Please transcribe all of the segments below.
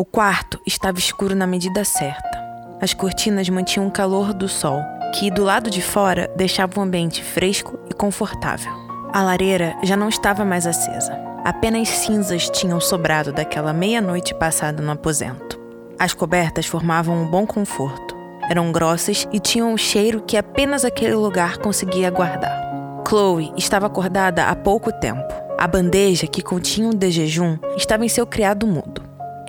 O quarto estava escuro na medida certa. As cortinas mantinham o calor do sol, que do lado de fora deixava o ambiente fresco e confortável. A lareira já não estava mais acesa. Apenas cinzas tinham sobrado daquela meia-noite passada no aposento. As cobertas formavam um bom conforto. Eram grossas e tinham um cheiro que apenas aquele lugar conseguia guardar. Chloe estava acordada há pouco tempo. A bandeja que continha o de jejum estava em seu criado mudo.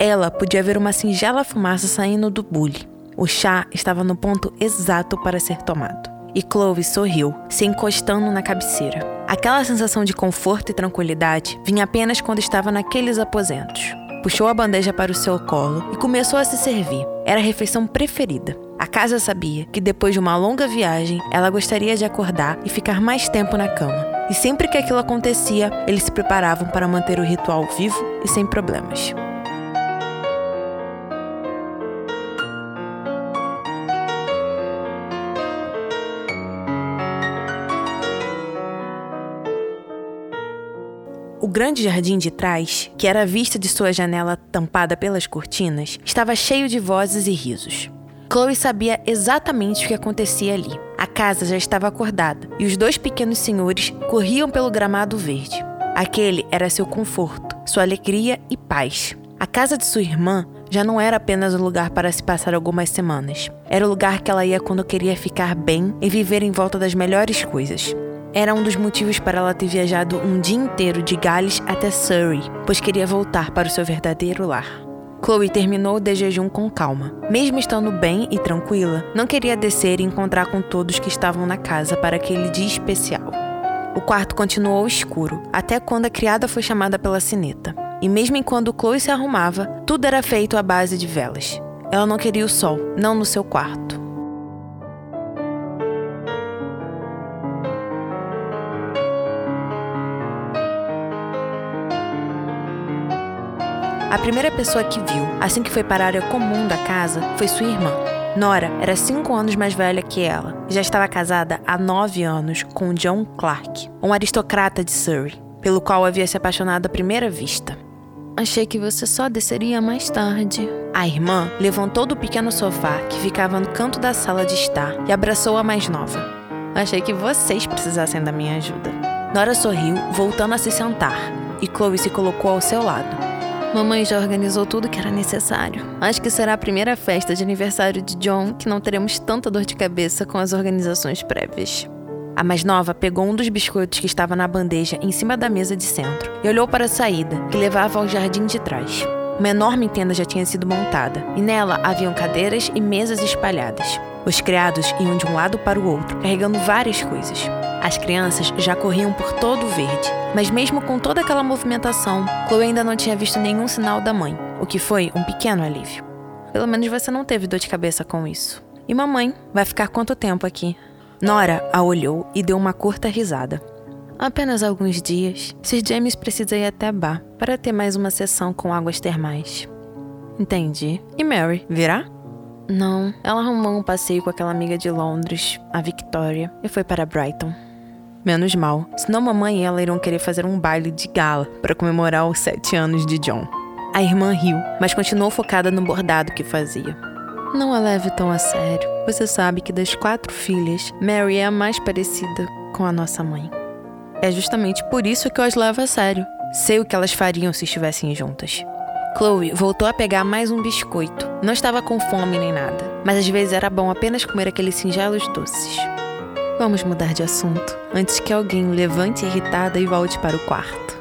Ela podia ver uma singela fumaça saindo do bule. O chá estava no ponto exato para ser tomado. E Chloe sorriu, se encostando na cabeceira. Aquela sensação de conforto e tranquilidade vinha apenas quando estava naqueles aposentos. Puxou a bandeja para o seu colo e começou a se servir. Era a refeição preferida. A casa sabia que depois de uma longa viagem, ela gostaria de acordar e ficar mais tempo na cama. E sempre que aquilo acontecia, eles se preparavam para manter o ritual vivo e sem problemas. O grande jardim de trás, que era vista de sua janela tampada pelas cortinas, estava cheio de vozes e risos. Chloe sabia exatamente o que acontecia ali. A casa já estava acordada e os dois pequenos senhores corriam pelo gramado verde. Aquele era seu conforto, sua alegria e paz. A casa de sua irmã já não era apenas um lugar para se passar algumas semanas. Era o lugar que ela ia quando queria ficar bem e viver em volta das melhores coisas. Era um dos motivos para ela ter viajado um dia inteiro de Gales até Surrey, pois queria voltar para o seu verdadeiro lar. Chloe terminou o de jejum com calma. Mesmo estando bem e tranquila, não queria descer e encontrar com todos que estavam na casa para aquele dia especial. O quarto continuou escuro, até quando a criada foi chamada pela sineta. E mesmo enquanto Chloe se arrumava, tudo era feito à base de velas. Ela não queria o sol, não no seu quarto. A primeira pessoa que viu, assim que foi para a área comum da casa, foi sua irmã. Nora era cinco anos mais velha que ela e já estava casada há nove anos com John Clark, um aristocrata de Surrey, pelo qual havia se apaixonado à primeira vista. Achei que você só desceria mais tarde. A irmã levantou do pequeno sofá que ficava no canto da sala de estar e abraçou a mais nova. Achei que vocês precisassem da minha ajuda. Nora sorriu, voltando a se sentar, e Chloe se colocou ao seu lado. Mamãe já organizou tudo que era necessário. Acho que será a primeira festa de aniversário de John que não teremos tanta dor de cabeça com as organizações prévias. A mais nova pegou um dos biscoitos que estava na bandeja em cima da mesa de centro e olhou para a saída, que levava ao jardim de trás. Uma enorme tenda já tinha sido montada, e nela haviam cadeiras e mesas espalhadas. Os criados iam de um lado para o outro, carregando várias coisas. As crianças já corriam por todo o verde, mas mesmo com toda aquela movimentação, Chloe ainda não tinha visto nenhum sinal da mãe, o que foi um pequeno alívio. Pelo menos você não teve dor de cabeça com isso. E mamãe, vai ficar quanto tempo aqui? Nora a olhou e deu uma curta risada. Apenas alguns dias. Sir James precisa ir até Bar para ter mais uma sessão com águas termais. Entendi. E Mary, virá? Não, ela arrumou um passeio com aquela amiga de Londres, a Victoria, e foi para Brighton. Menos mal, senão mamãe e ela irão querer fazer um baile de gala para comemorar os sete anos de John. A irmã riu, mas continuou focada no bordado que fazia. Não a leve tão a sério. Você sabe que das quatro filhas, Mary é a mais parecida com a nossa mãe. É justamente por isso que eu as levo a sério. Sei o que elas fariam se estivessem juntas. Chloe voltou a pegar mais um biscoito. Não estava com fome nem nada, mas às vezes era bom apenas comer aqueles singelos doces. Vamos mudar de assunto, antes que alguém levante irritada e volte para o quarto.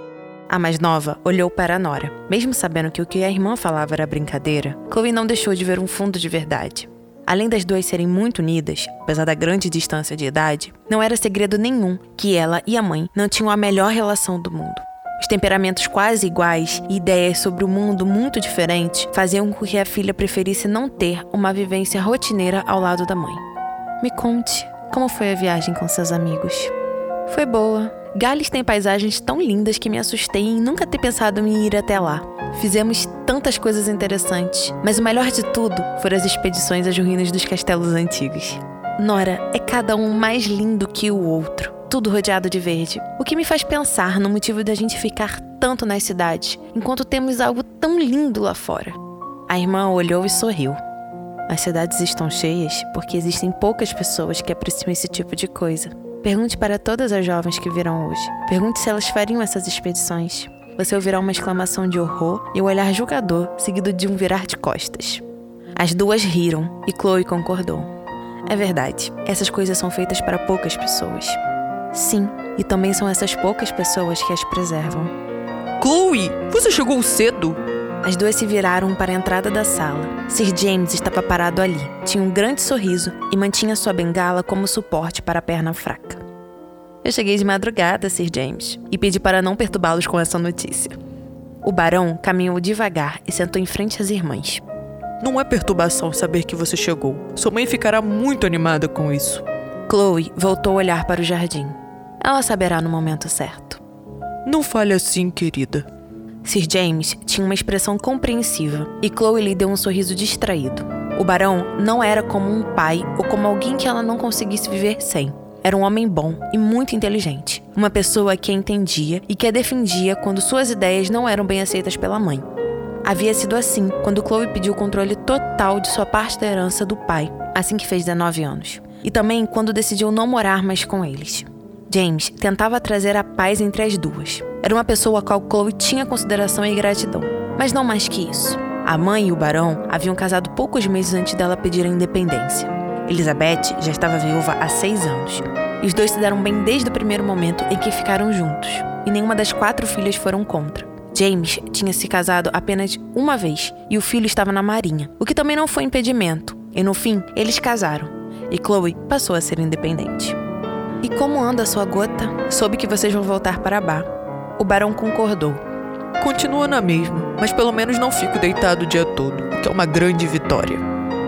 A mais nova olhou para a Nora. Mesmo sabendo que o que a irmã falava era brincadeira, Chloe não deixou de ver um fundo de verdade. Além das duas serem muito unidas, apesar da grande distância de idade, não era segredo nenhum que ela e a mãe não tinham a melhor relação do mundo. Os temperamentos quase iguais e ideias sobre o mundo muito diferentes faziam com que a filha preferisse não ter uma vivência rotineira ao lado da mãe. Me conte, como foi a viagem com seus amigos? Foi boa. Gales tem paisagens tão lindas que me assustei em nunca ter pensado em ir até lá. Fizemos tantas coisas interessantes, mas o melhor de tudo foram as expedições às ruínas dos castelos antigos. Nora é cada um mais lindo que o outro tudo rodeado de verde. O que me faz pensar no motivo da gente ficar tanto nas cidades, enquanto temos algo tão lindo lá fora. A irmã olhou e sorriu. As cidades estão cheias porque existem poucas pessoas que apreciam esse tipo de coisa. Pergunte para todas as jovens que viram hoje. Pergunte se elas fariam essas expedições. Você ouvirá uma exclamação de horror e um olhar julgador, seguido de um virar de costas. As duas riram e Chloe concordou. É verdade, essas coisas são feitas para poucas pessoas. Sim, e também são essas poucas pessoas que as preservam. Chloe, você chegou cedo! As duas se viraram para a entrada da sala. Sir James estava parado ali, tinha um grande sorriso e mantinha sua bengala como suporte para a perna fraca. Eu cheguei de madrugada, Sir James, e pedi para não perturbá-los com essa notícia. O barão caminhou devagar e sentou em frente às irmãs. Não é perturbação saber que você chegou. Sua mãe ficará muito animada com isso. Chloe voltou a olhar para o jardim. Ela saberá no momento certo. Não fale assim, querida. Sir James tinha uma expressão compreensiva e Chloe lhe deu um sorriso distraído. O barão não era como um pai ou como alguém que ela não conseguisse viver sem. Era um homem bom e muito inteligente. Uma pessoa que a entendia e que a defendia quando suas ideias não eram bem aceitas pela mãe. Havia sido assim quando Chloe pediu o controle total de sua parte da herança do pai, assim que fez 19 anos. E também quando decidiu não morar mais com eles. James tentava trazer a paz entre as duas. Era uma pessoa a qual Chloe tinha consideração e gratidão, mas não mais que isso. A mãe e o barão haviam casado poucos meses antes dela pedir a independência. Elizabeth já estava viúva há seis anos. E os dois se deram bem desde o primeiro momento em que ficaram juntos, e nenhuma das quatro filhas foram contra. James tinha se casado apenas uma vez e o filho estava na marinha, o que também não foi impedimento. E no fim, eles casaram, e Chloe passou a ser independente. E como anda a sua gota? Soube que vocês vão voltar para Bar. O barão concordou. Continua na mesma, mas pelo menos não fico deitado o dia todo, o que é uma grande vitória.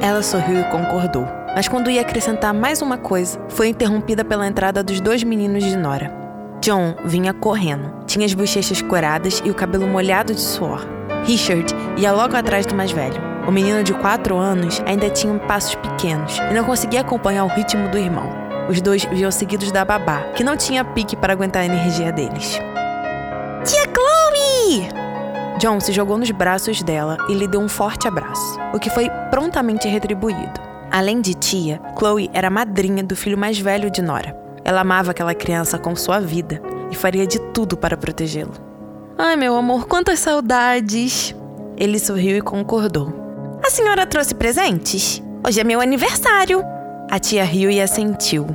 Ela sorriu e concordou. Mas quando ia acrescentar mais uma coisa, foi interrompida pela entrada dos dois meninos de Nora. John vinha correndo, tinha as bochechas coradas e o cabelo molhado de suor. Richard ia logo atrás do mais velho. O menino de quatro anos ainda tinha passos pequenos e não conseguia acompanhar o ritmo do irmão. Os dois viam seguidos da babá, que não tinha pique para aguentar a energia deles. Tia Chloe! John se jogou nos braços dela e lhe deu um forte abraço, o que foi prontamente retribuído. Além de tia, Chloe era madrinha do filho mais velho de Nora. Ela amava aquela criança com sua vida e faria de tudo para protegê-lo. Ai, meu amor, quantas saudades! Ele sorriu e concordou. A senhora trouxe presentes? Hoje é meu aniversário! A tia riu e assentiu.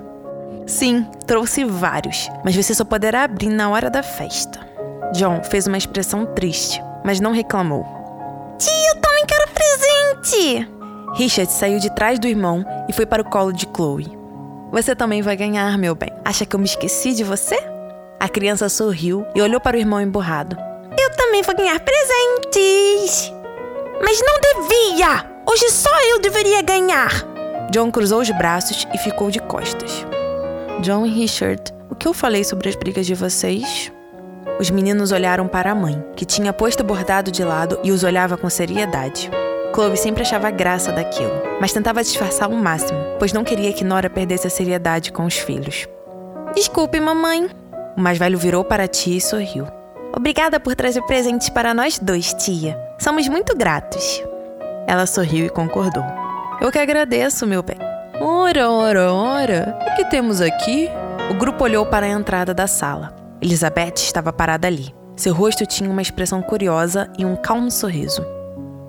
Sim, trouxe vários, mas você só poderá abrir na hora da festa. John fez uma expressão triste, mas não reclamou. Tia, eu também quero presente! Richard saiu de trás do irmão e foi para o colo de Chloe. Você também vai ganhar, meu bem. Acha que eu me esqueci de você? A criança sorriu e olhou para o irmão emburrado. Eu também vou ganhar presentes! Mas não devia! Hoje só eu deveria ganhar! John cruzou os braços e ficou de costas. John e Richard, o que eu falei sobre as brigas de vocês? Os meninos olharam para a mãe, que tinha posto o bordado de lado e os olhava com seriedade. Chloe sempre achava graça daquilo, mas tentava disfarçar ao máximo, pois não queria que Nora perdesse a seriedade com os filhos. Desculpe, mamãe. O mais velho virou para tia e sorriu. Obrigada por trazer presentes para nós dois, tia. Somos muito gratos. Ela sorriu e concordou. Eu que agradeço, meu bem. Ora, ora, ora, o que temos aqui? O grupo olhou para a entrada da sala. Elizabeth estava parada ali. Seu rosto tinha uma expressão curiosa e um calmo sorriso.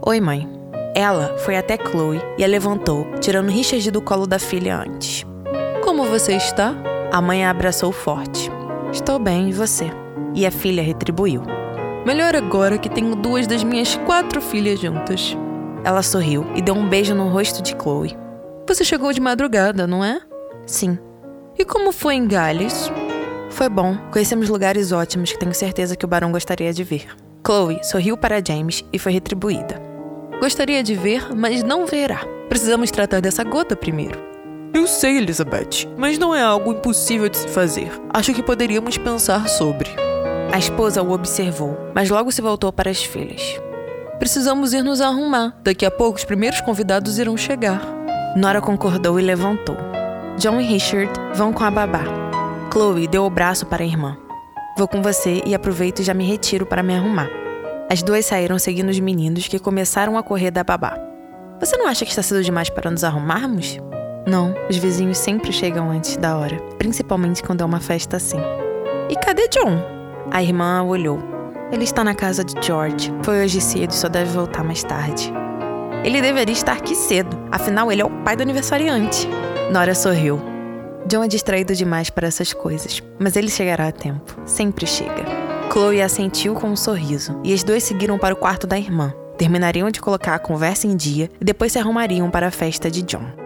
Oi, mãe. Ela foi até Chloe e a levantou, tirando Richard do colo da filha antes. Como você está? A mãe a abraçou forte. Estou bem, e você? E a filha retribuiu. Melhor agora que tenho duas das minhas quatro filhas juntas. Ela sorriu e deu um beijo no rosto de Chloe. Você chegou de madrugada, não é? Sim. E como foi em Gales? Foi bom. Conhecemos lugares ótimos que tenho certeza que o barão gostaria de ver. Chloe sorriu para James e foi retribuída. Gostaria de ver, mas não verá. Precisamos tratar dessa gota primeiro. Eu sei, Elizabeth, mas não é algo impossível de se fazer. Acho que poderíamos pensar sobre. A esposa o observou, mas logo se voltou para as filhas. Precisamos ir nos arrumar. Daqui a pouco os primeiros convidados irão chegar. Nora concordou e levantou. John e Richard vão com a babá. Chloe deu o braço para a irmã. Vou com você e aproveito e já me retiro para me arrumar. As duas saíram seguindo os meninos que começaram a correr da babá. Você não acha que está cedo demais para nos arrumarmos? Não, os vizinhos sempre chegam antes da hora, principalmente quando é uma festa assim. E cadê John? A irmã olhou. Ele está na casa de George. Foi hoje cedo e só deve voltar mais tarde. Ele deveria estar aqui cedo, afinal, ele é o pai do aniversariante. Nora sorriu. John é distraído demais para essas coisas, mas ele chegará a tempo. Sempre chega. Chloe assentiu com um sorriso, e as duas seguiram para o quarto da irmã. Terminariam de colocar a conversa em dia e depois se arrumariam para a festa de John.